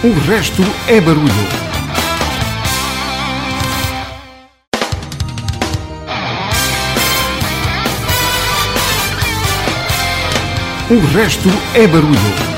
O resto é barulho. O resto é barulho.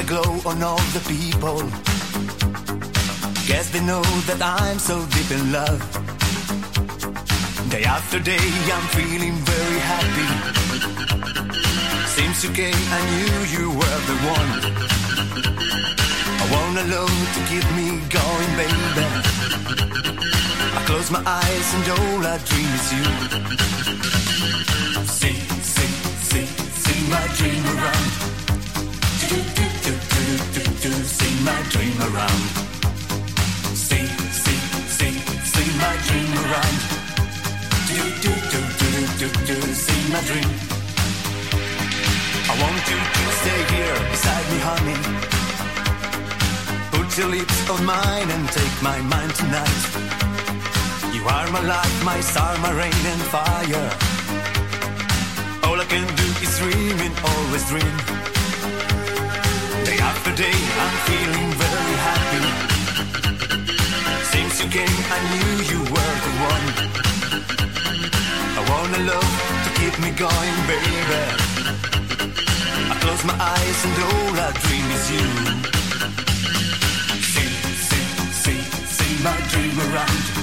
That glow on all the people. Guess they know that I'm so deep in love. Day after day, I'm feeling very happy. Since you came, I knew you were the one. I want a love to keep me going, baby. Close my eyes and all I dream is you. See, see, see, see my dream around. Do, do, do, do, do, do, see my dream around. See, see, see, see my dream around. Do do do do do do see my dream. I want you to stay here beside me, honey. Put your lips on mine and take my mind tonight. You are my light, my star, my rain and fire. All I can do is dream and always dream. Day after day, I'm feeling very happy Since you came, I knew you were the one. I want a love to keep me going, baby. I close my eyes and all I dream is you. See, see, see, see my dream around.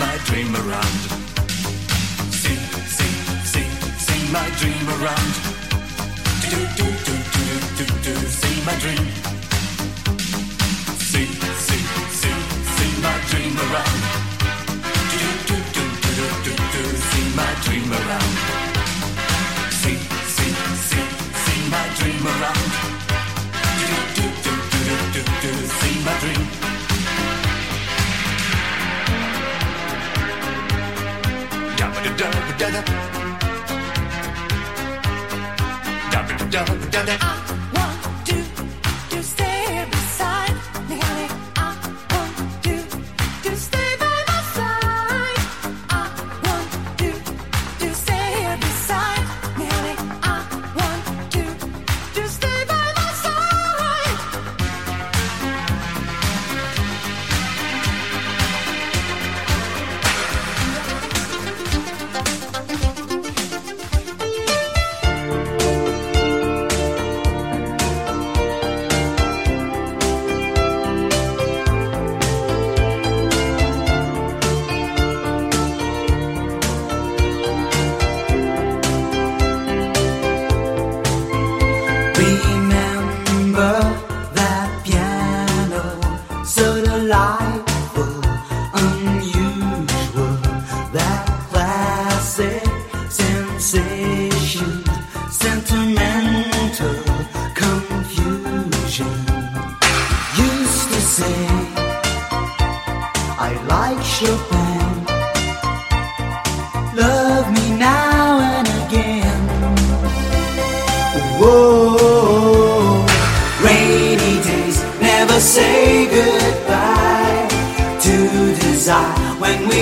My dream around. See, see, see, see my dream around. Do, do, do, do, do, do, see my dream. dream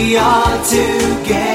One night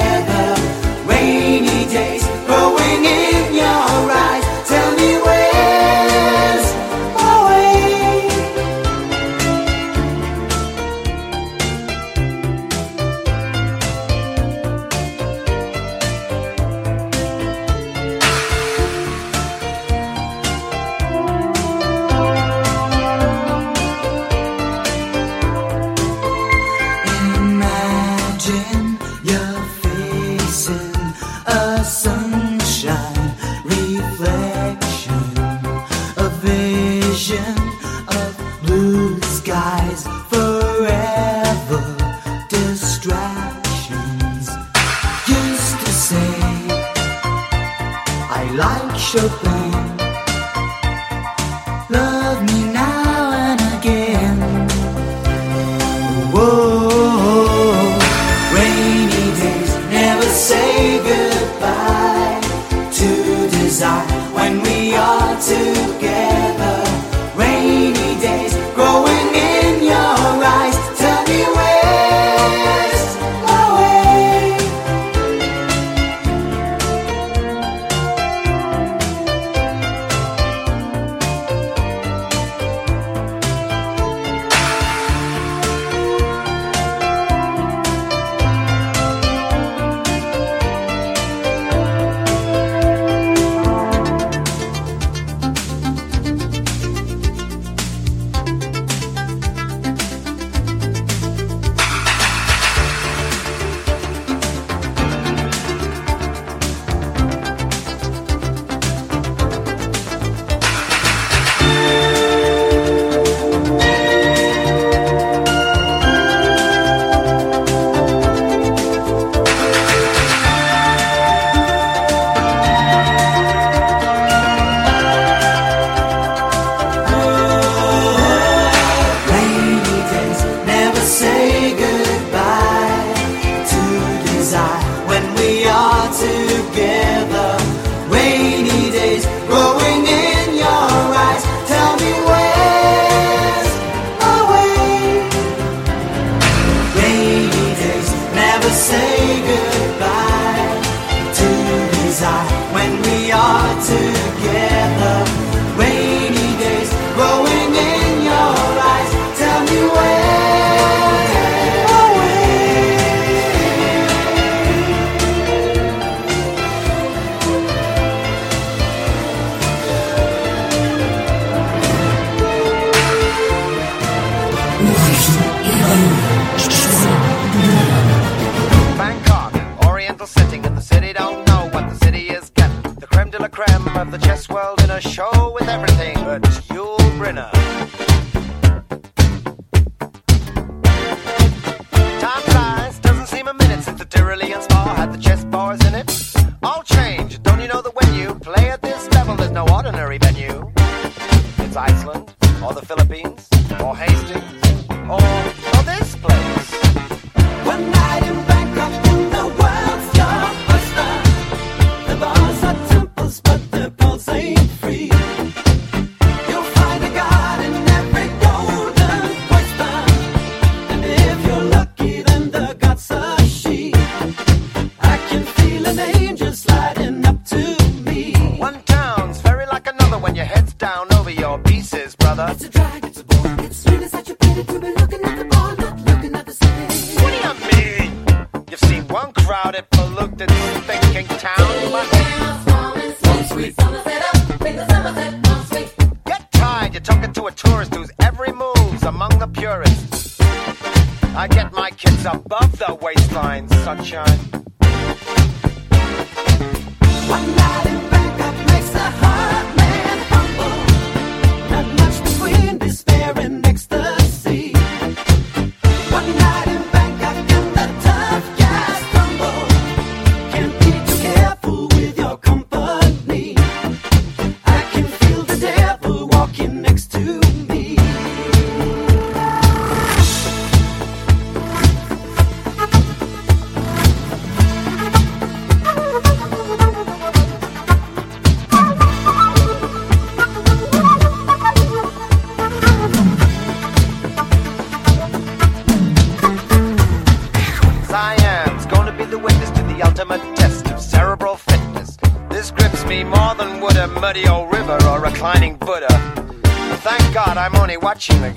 watching the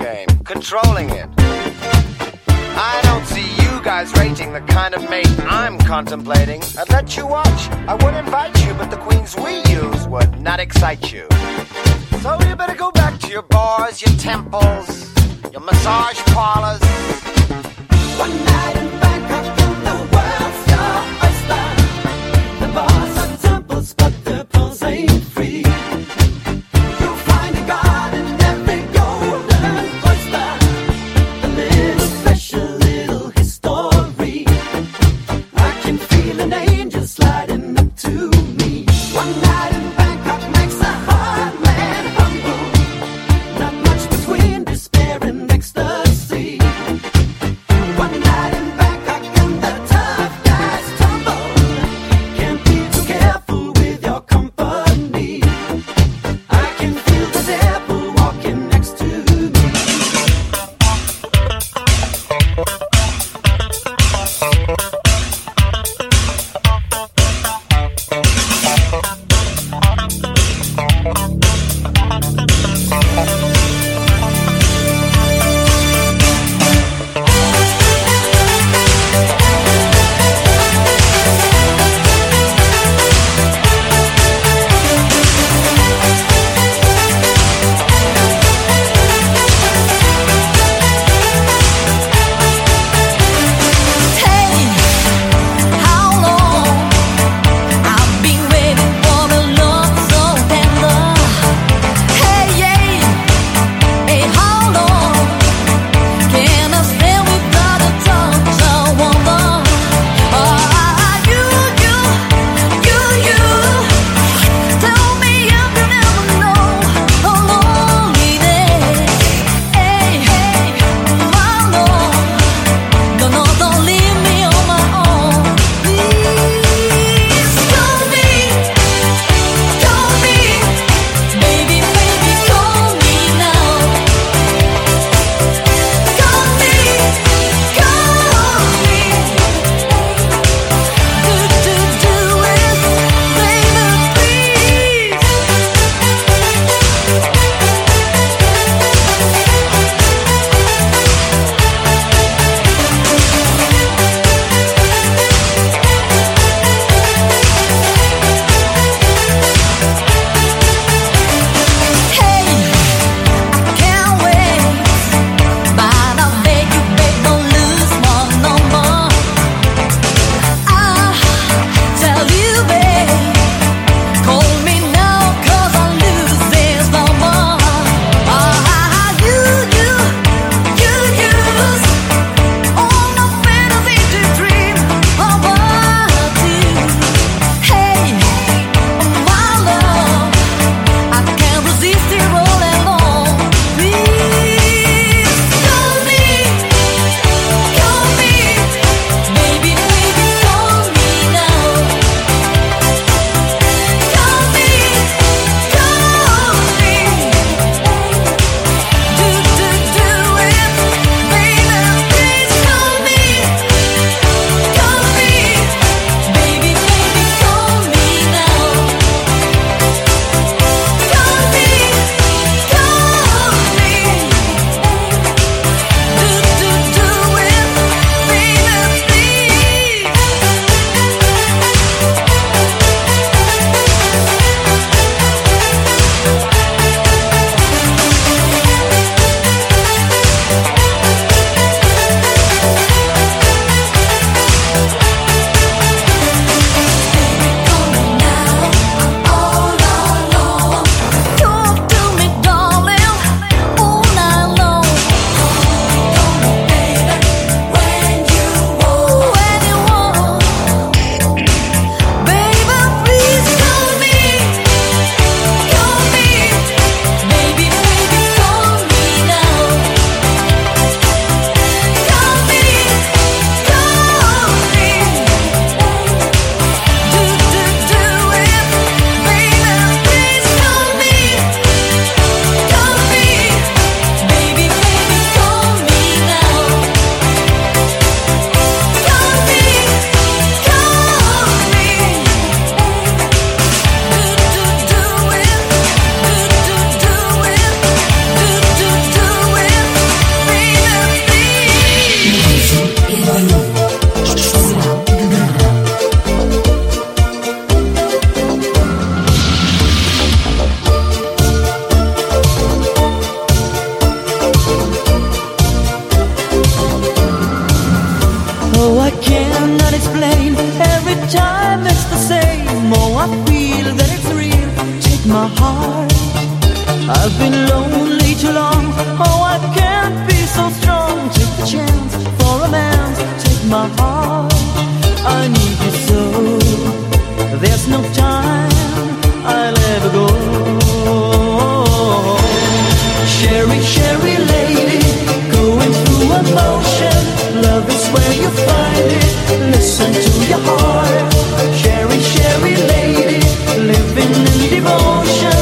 my heart. I've been lonely too long. Oh, I can't be so strong. Take a chance for a man. Take my heart. I need you so. There's no time I'll ever go. Cheri, Cheri lady, going through emotion. Love is where you find it. Listen to your heart. Cheri, Cheri lady, living devotion.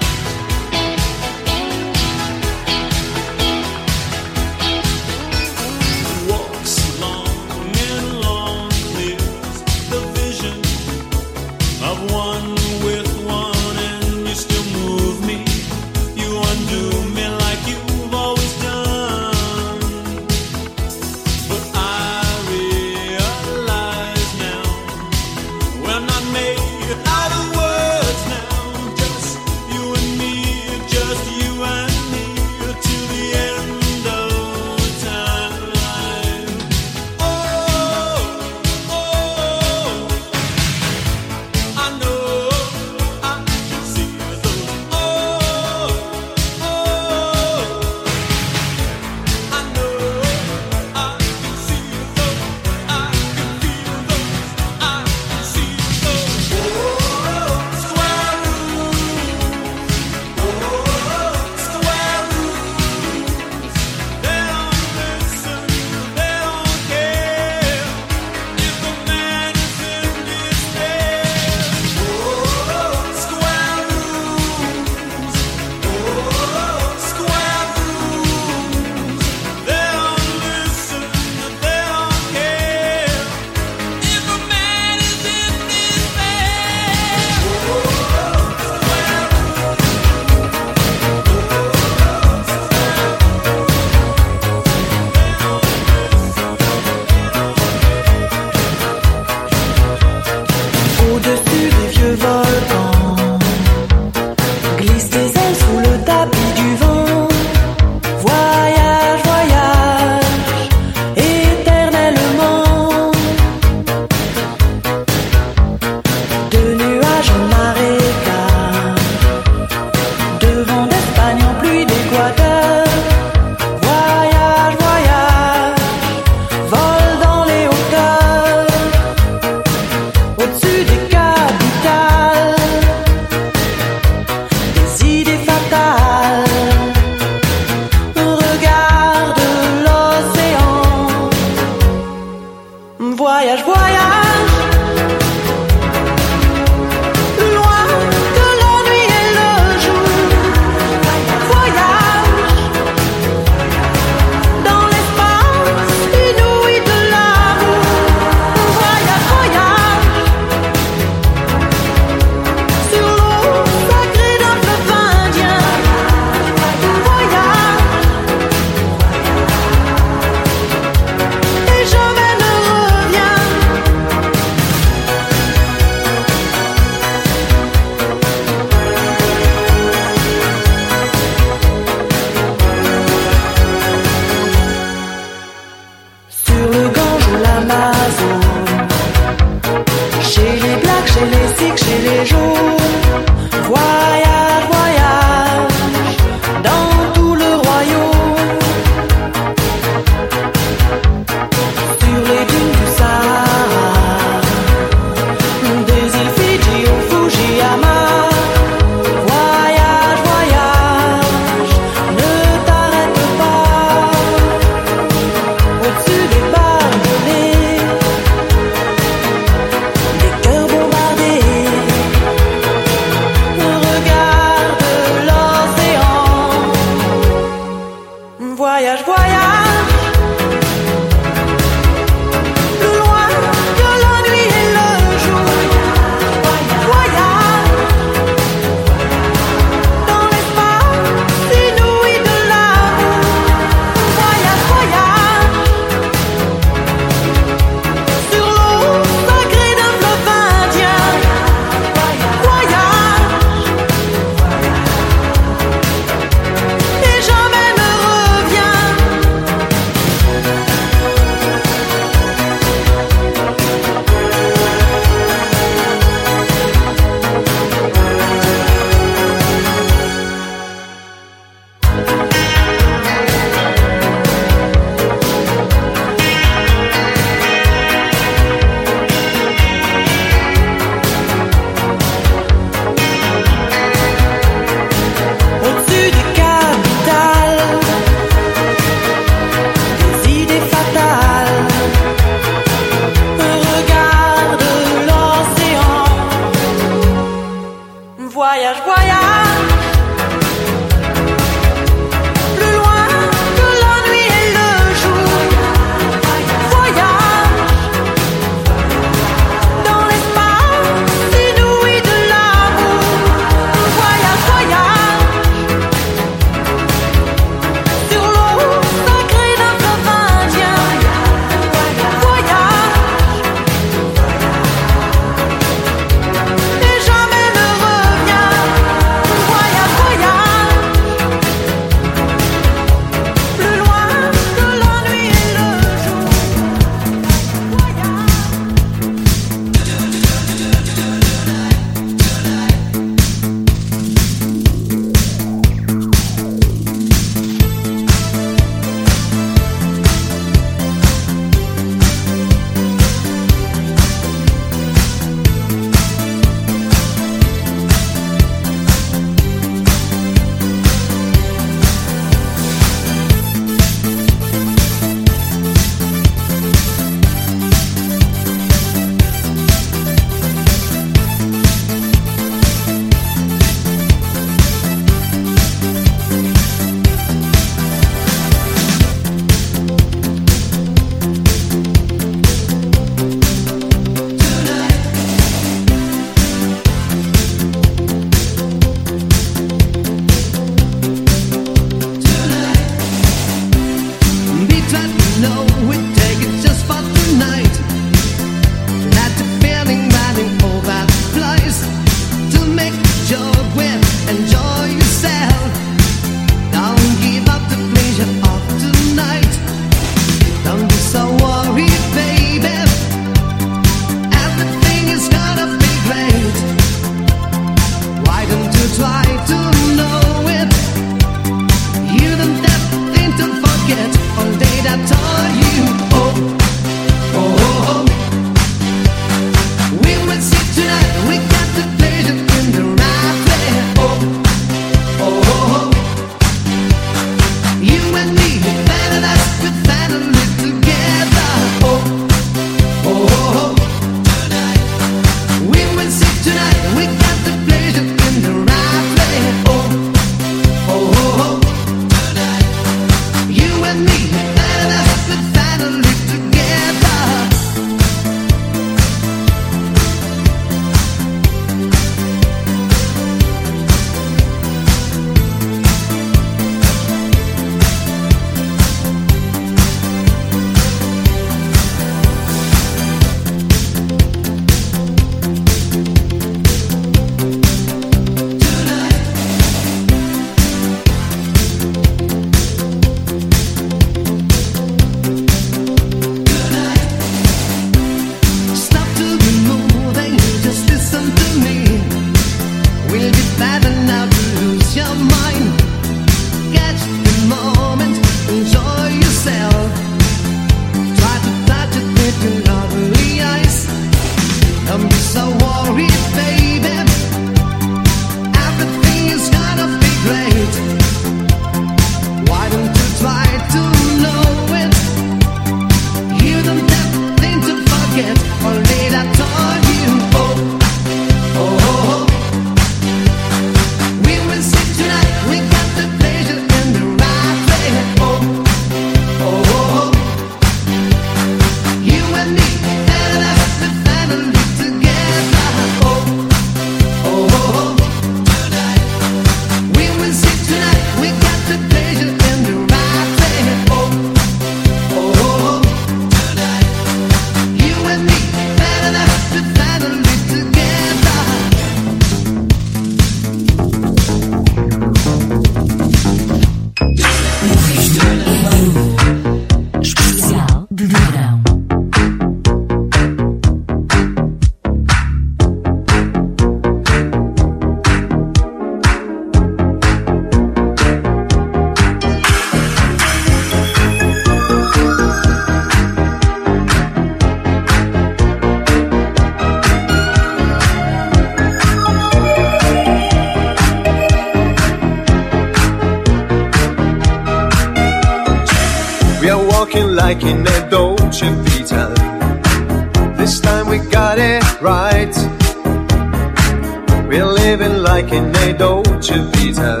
eine Dolce Vita.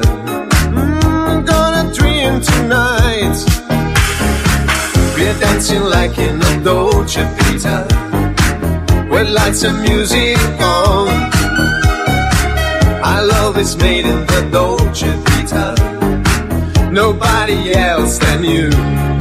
hmm, gonna dream tonight. We're dancing like in a Dolce Vita. With lights and music on. Our love is made in the Dolce Vita. Nobody else than you.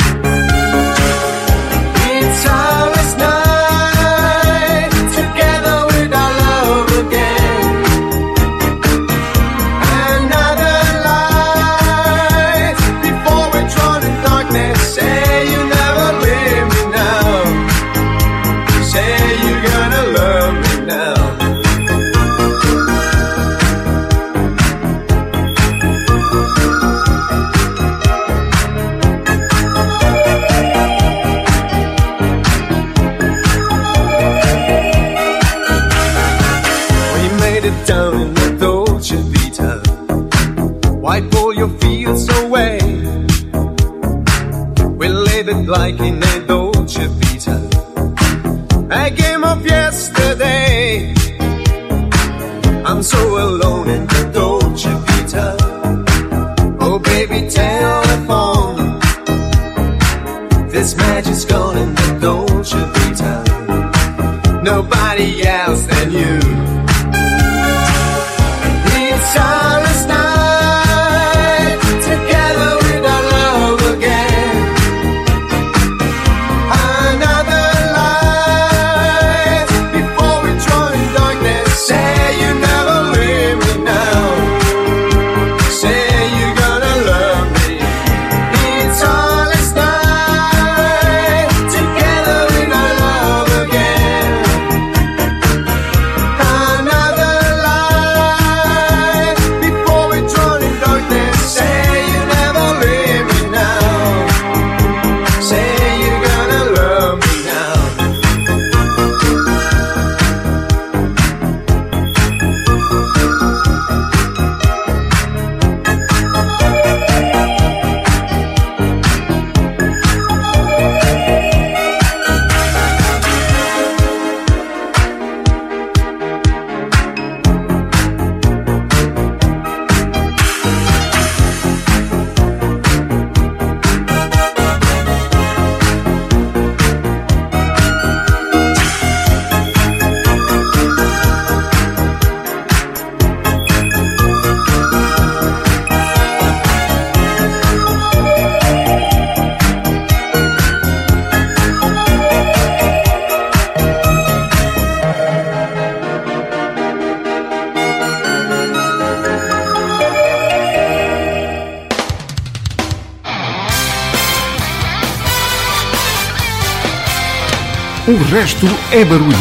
Isto é barulho.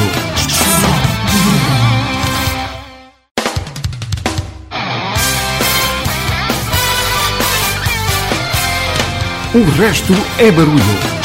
O resto é barulho.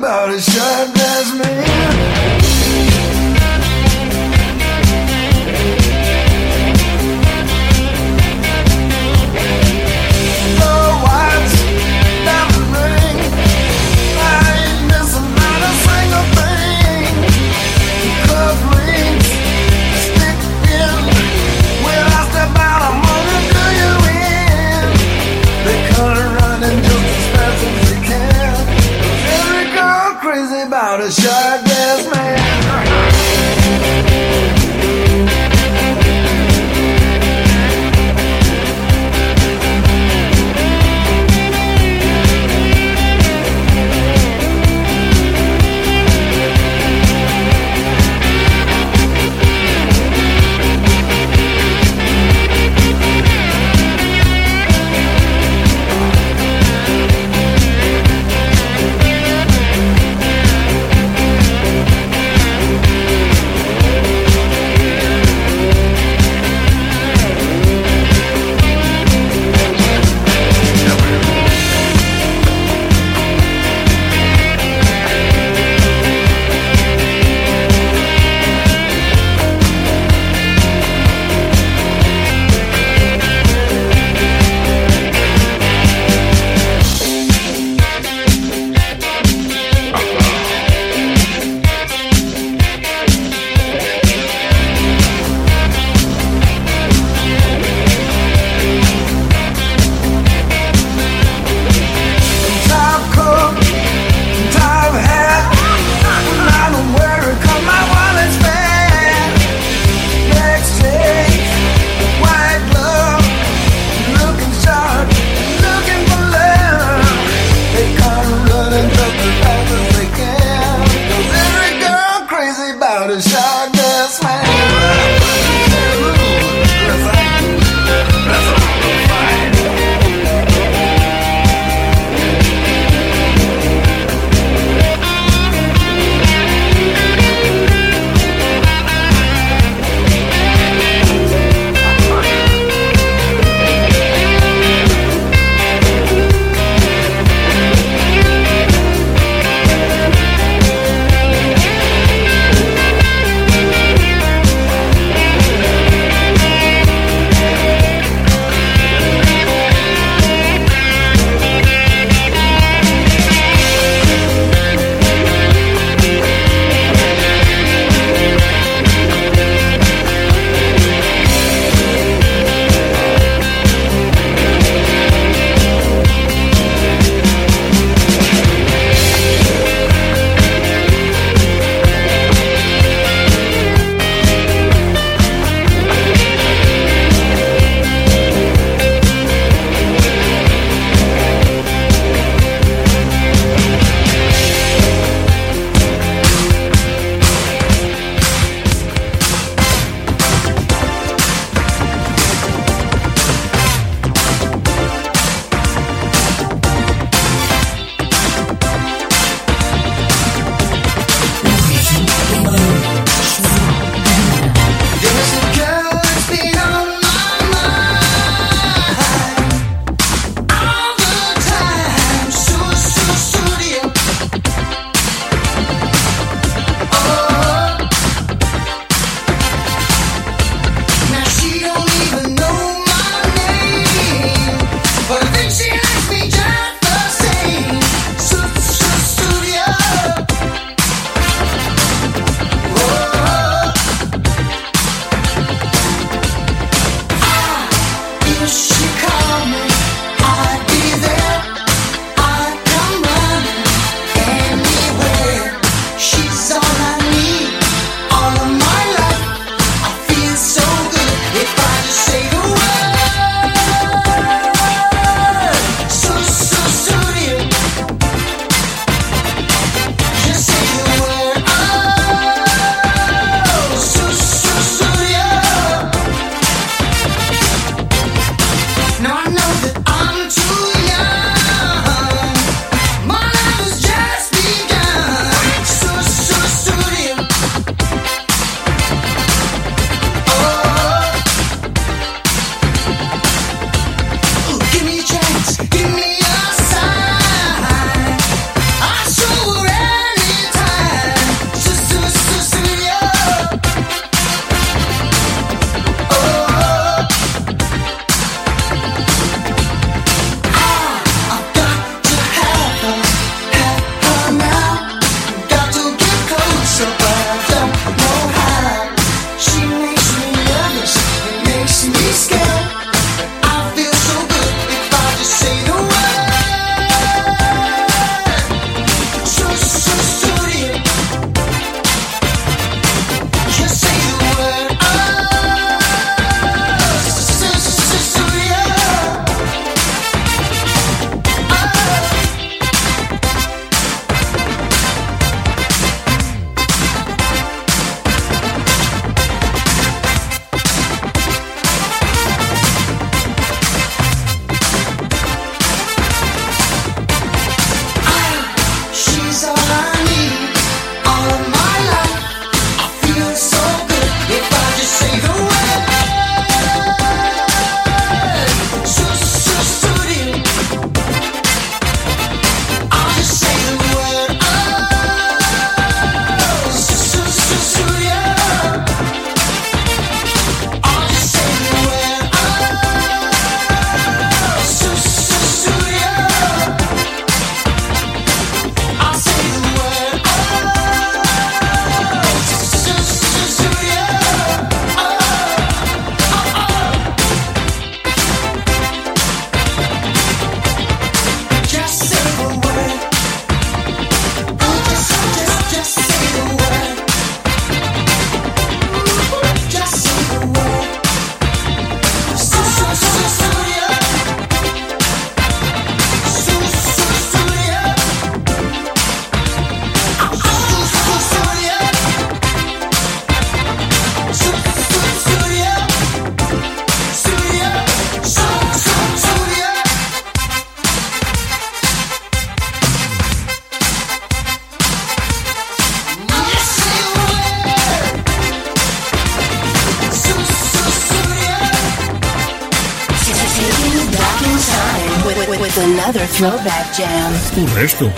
about a shine. another throwback jam. Un resto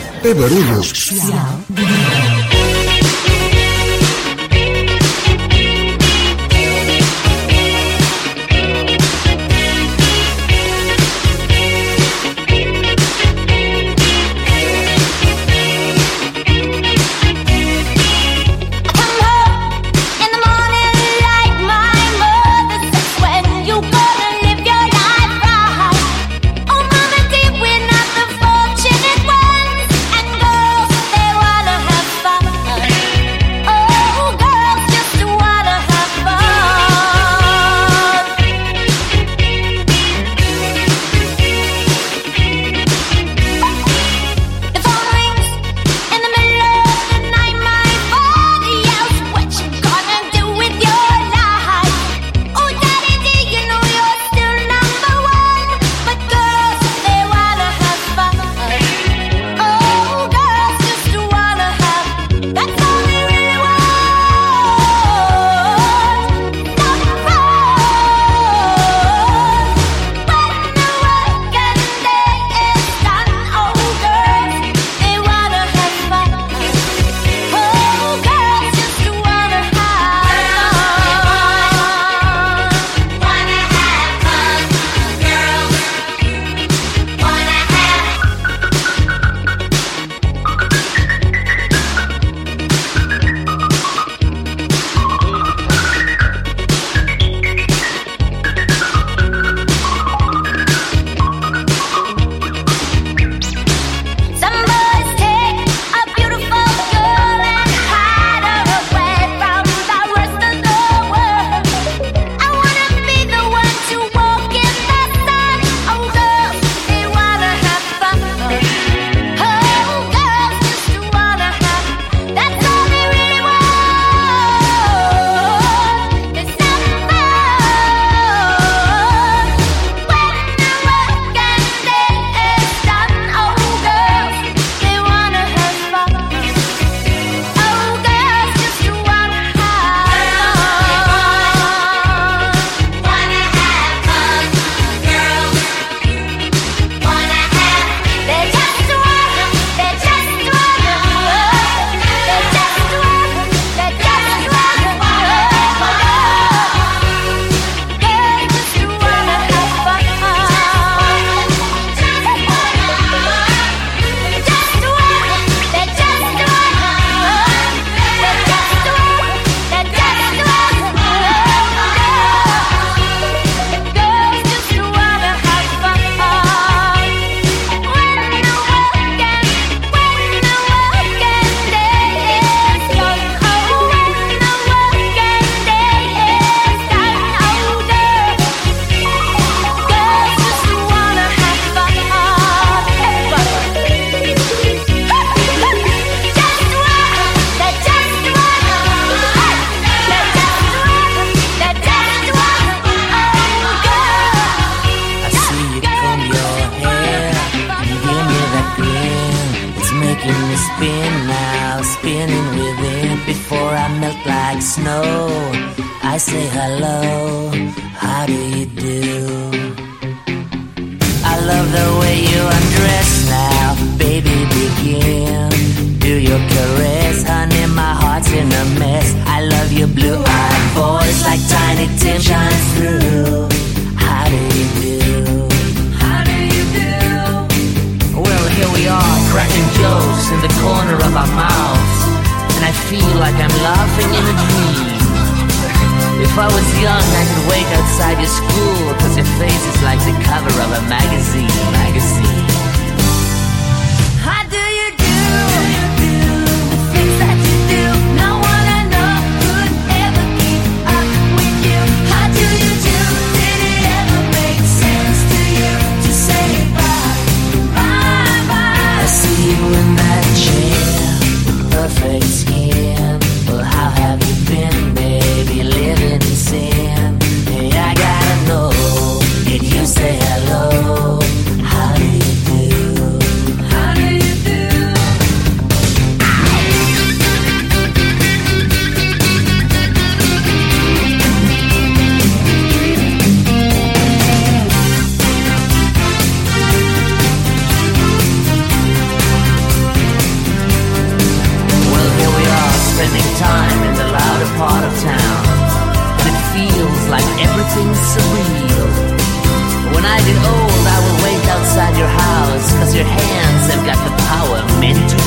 me spin now, spinning within. Before I melt like snow, I say hello, how do you do? I love the way you undress now, baby. Begin, do your caress, honey. My heart's in a mess. I love your blue-eyed voice, like Tiny Tim shines through. How do you do? cracking jokes in the corner of our mouths, and I feel like I'm laughing in a dream. If I was young, I could wait outside your school, cause your face is like the cover of a magazine, magazine. you in that chair, perfect skin. Well, how have you been, baby? Living something surreal. When I get old, I will wait outside your house, cause your hands have got the power meant to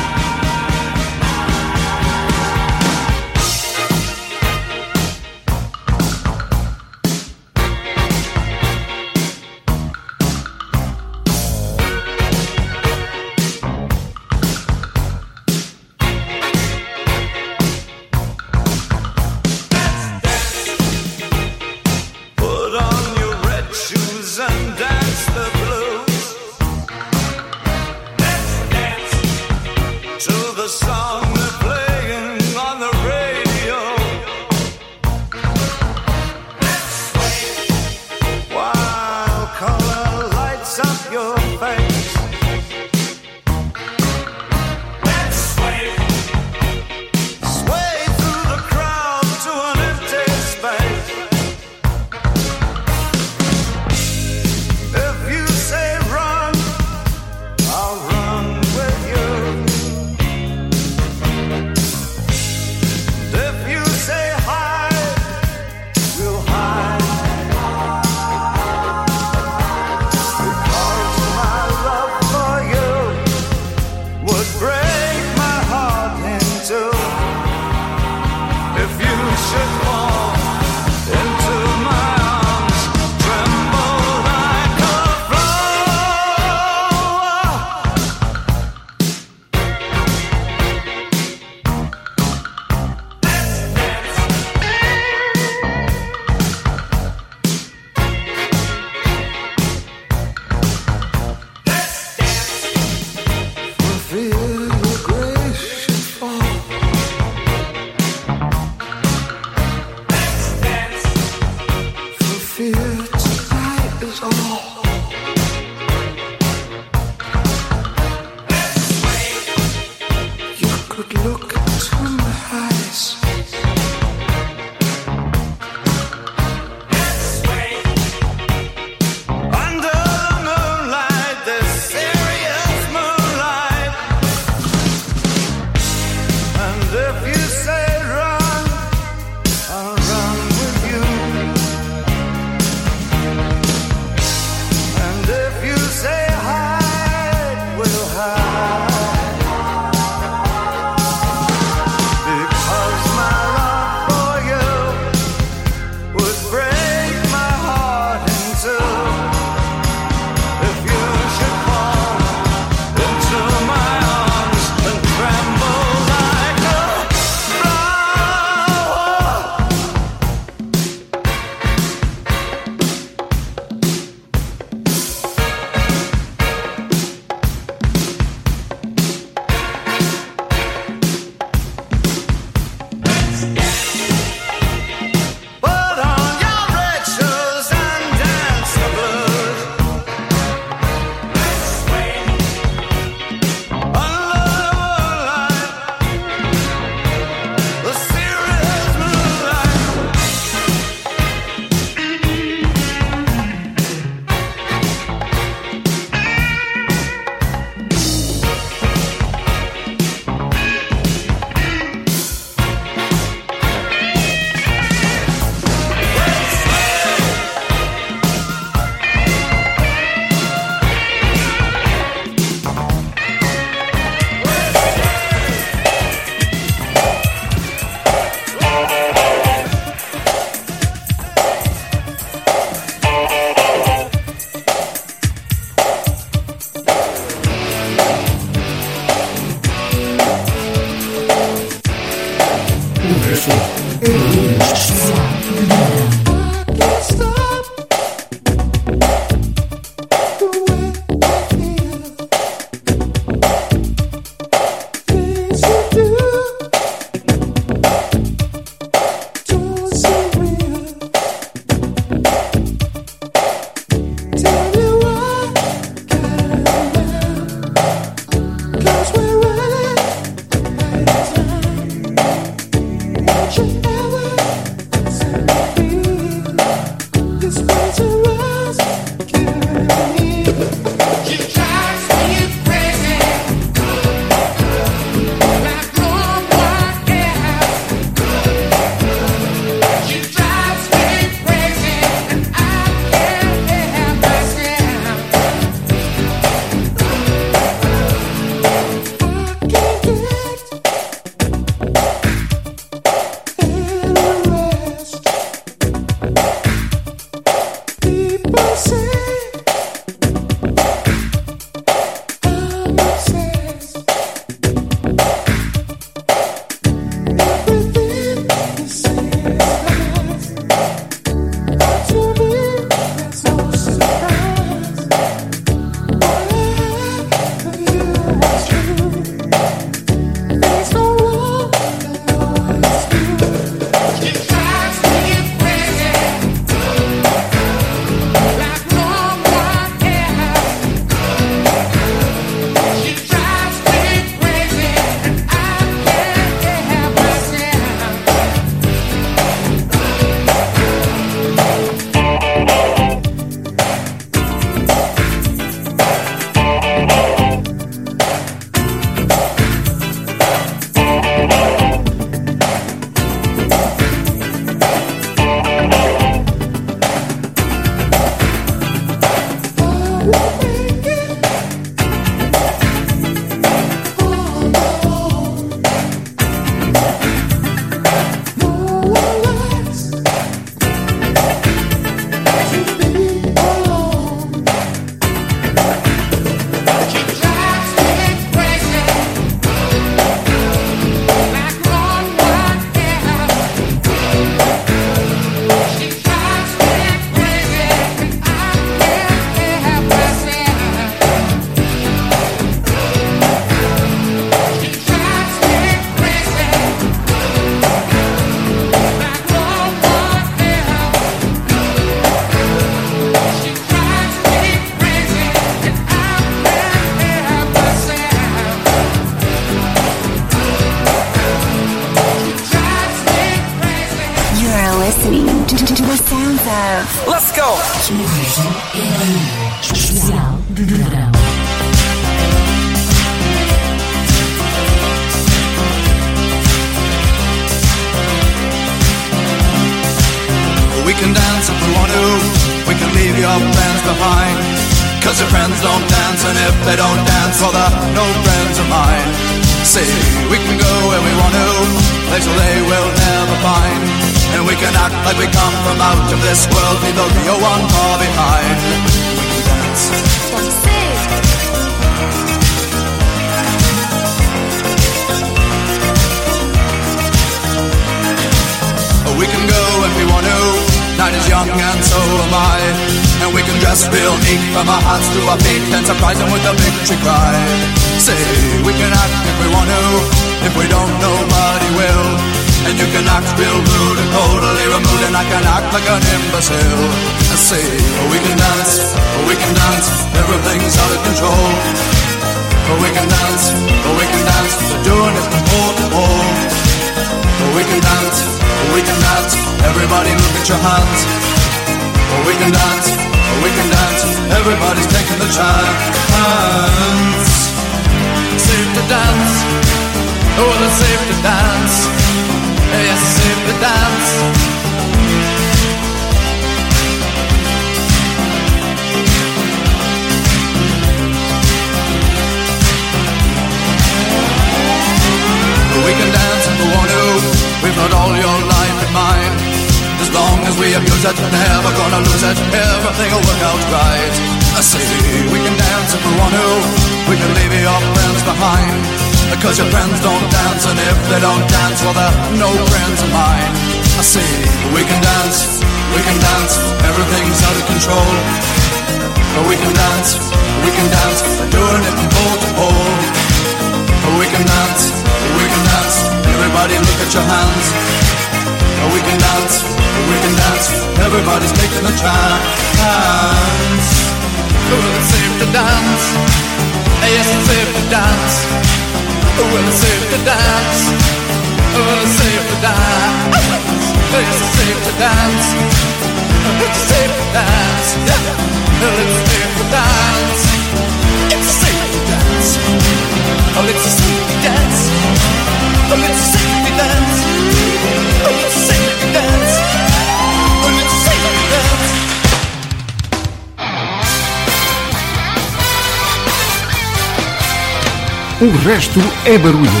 Eh, Eber